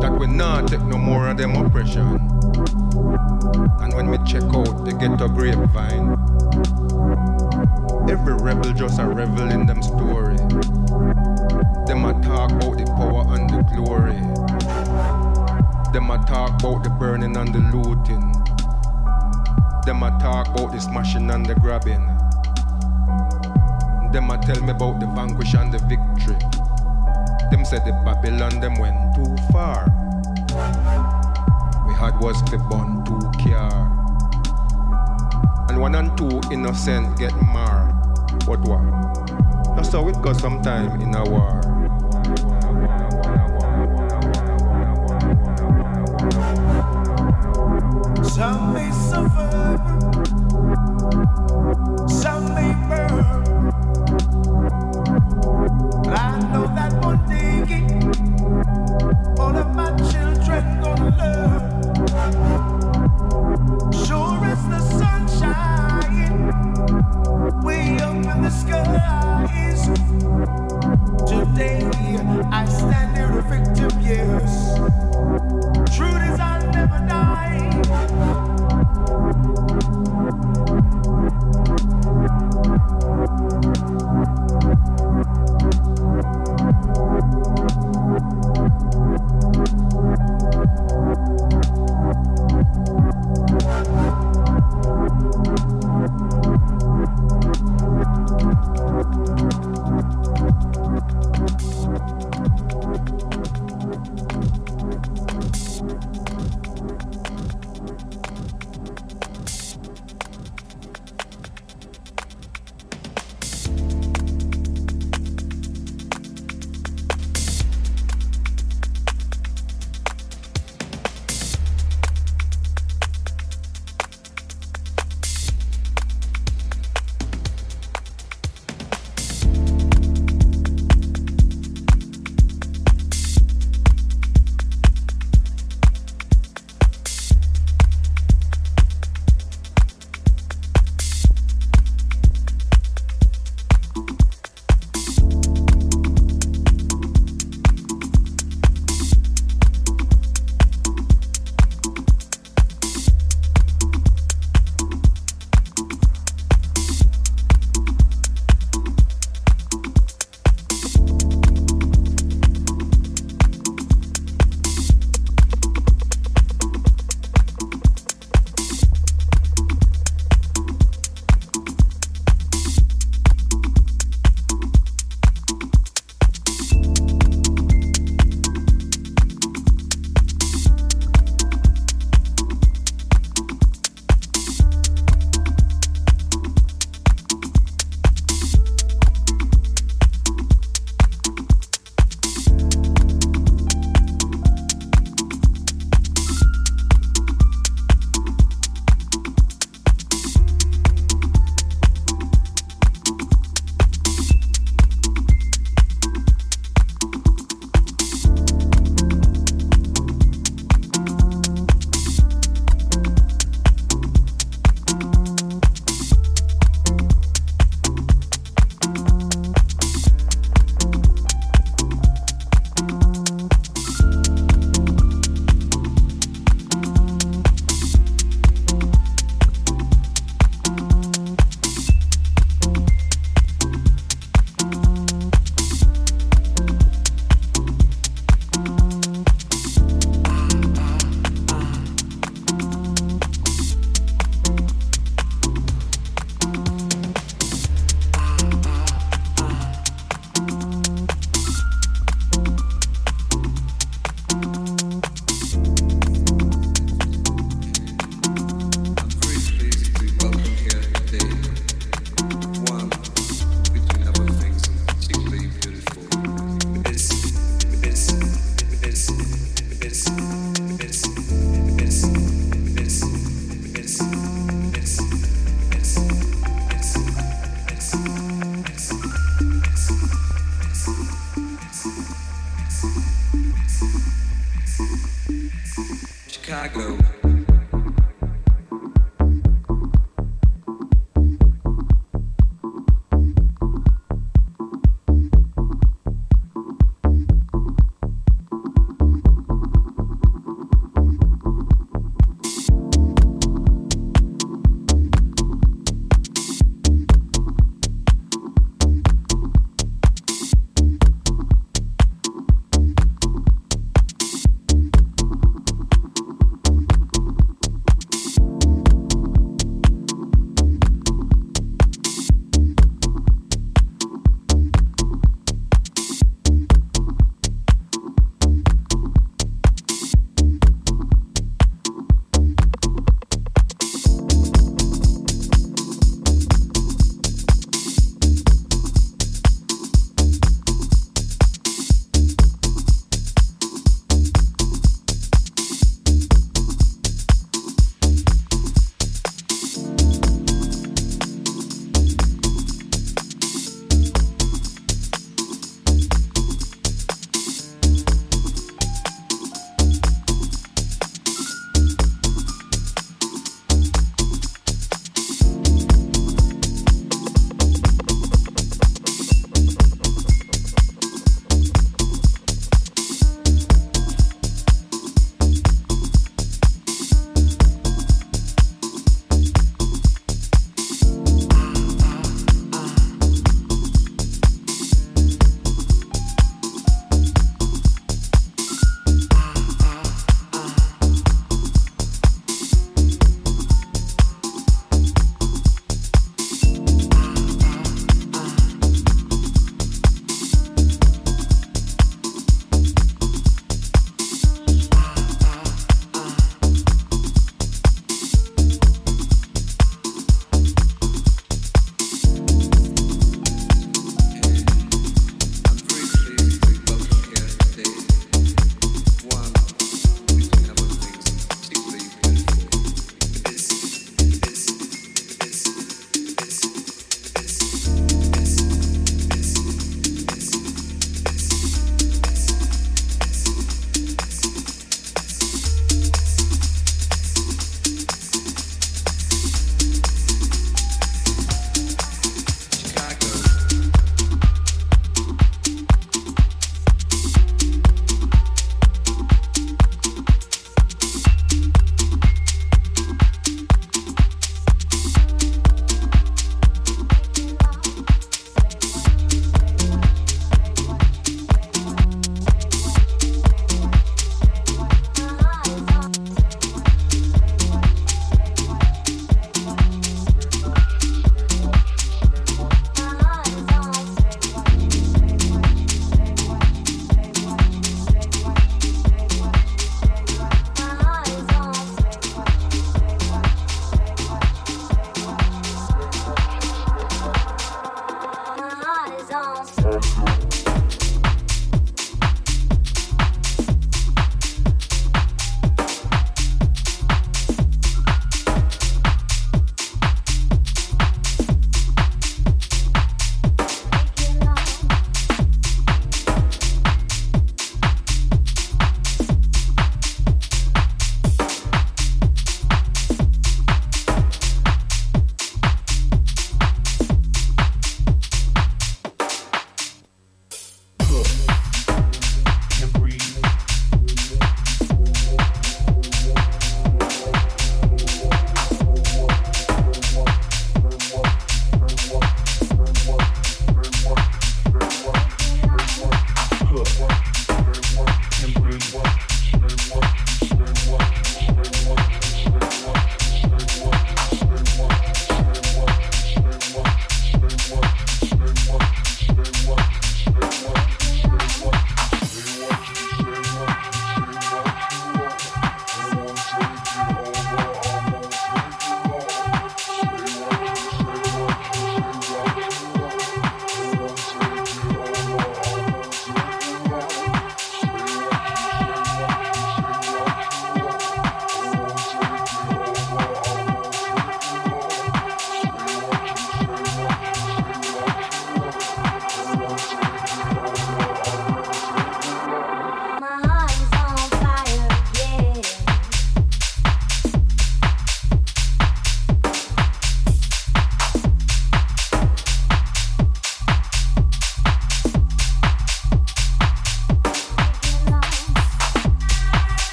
that we not take no more of them oppression. And when we check out the ghetto grapevine, every rebel just a revel in them story. Them a talk about the power and the glory. Them a talk about the burning and the looting. Them a talk about the smashing and the grabbing. Them a tell me about the vanquish and the victory. Them said the Babylon them went too far. Had was to burn two care. And one and two innocent get marred. But what? That's how it goes sometime in a war.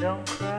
Don't cry.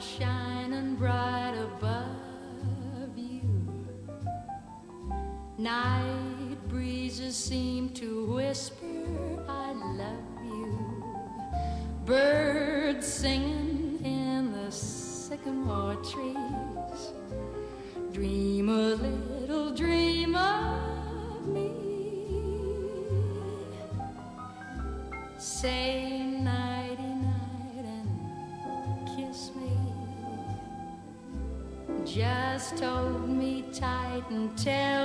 shining bright above you. Night breezes seem told me tight and tell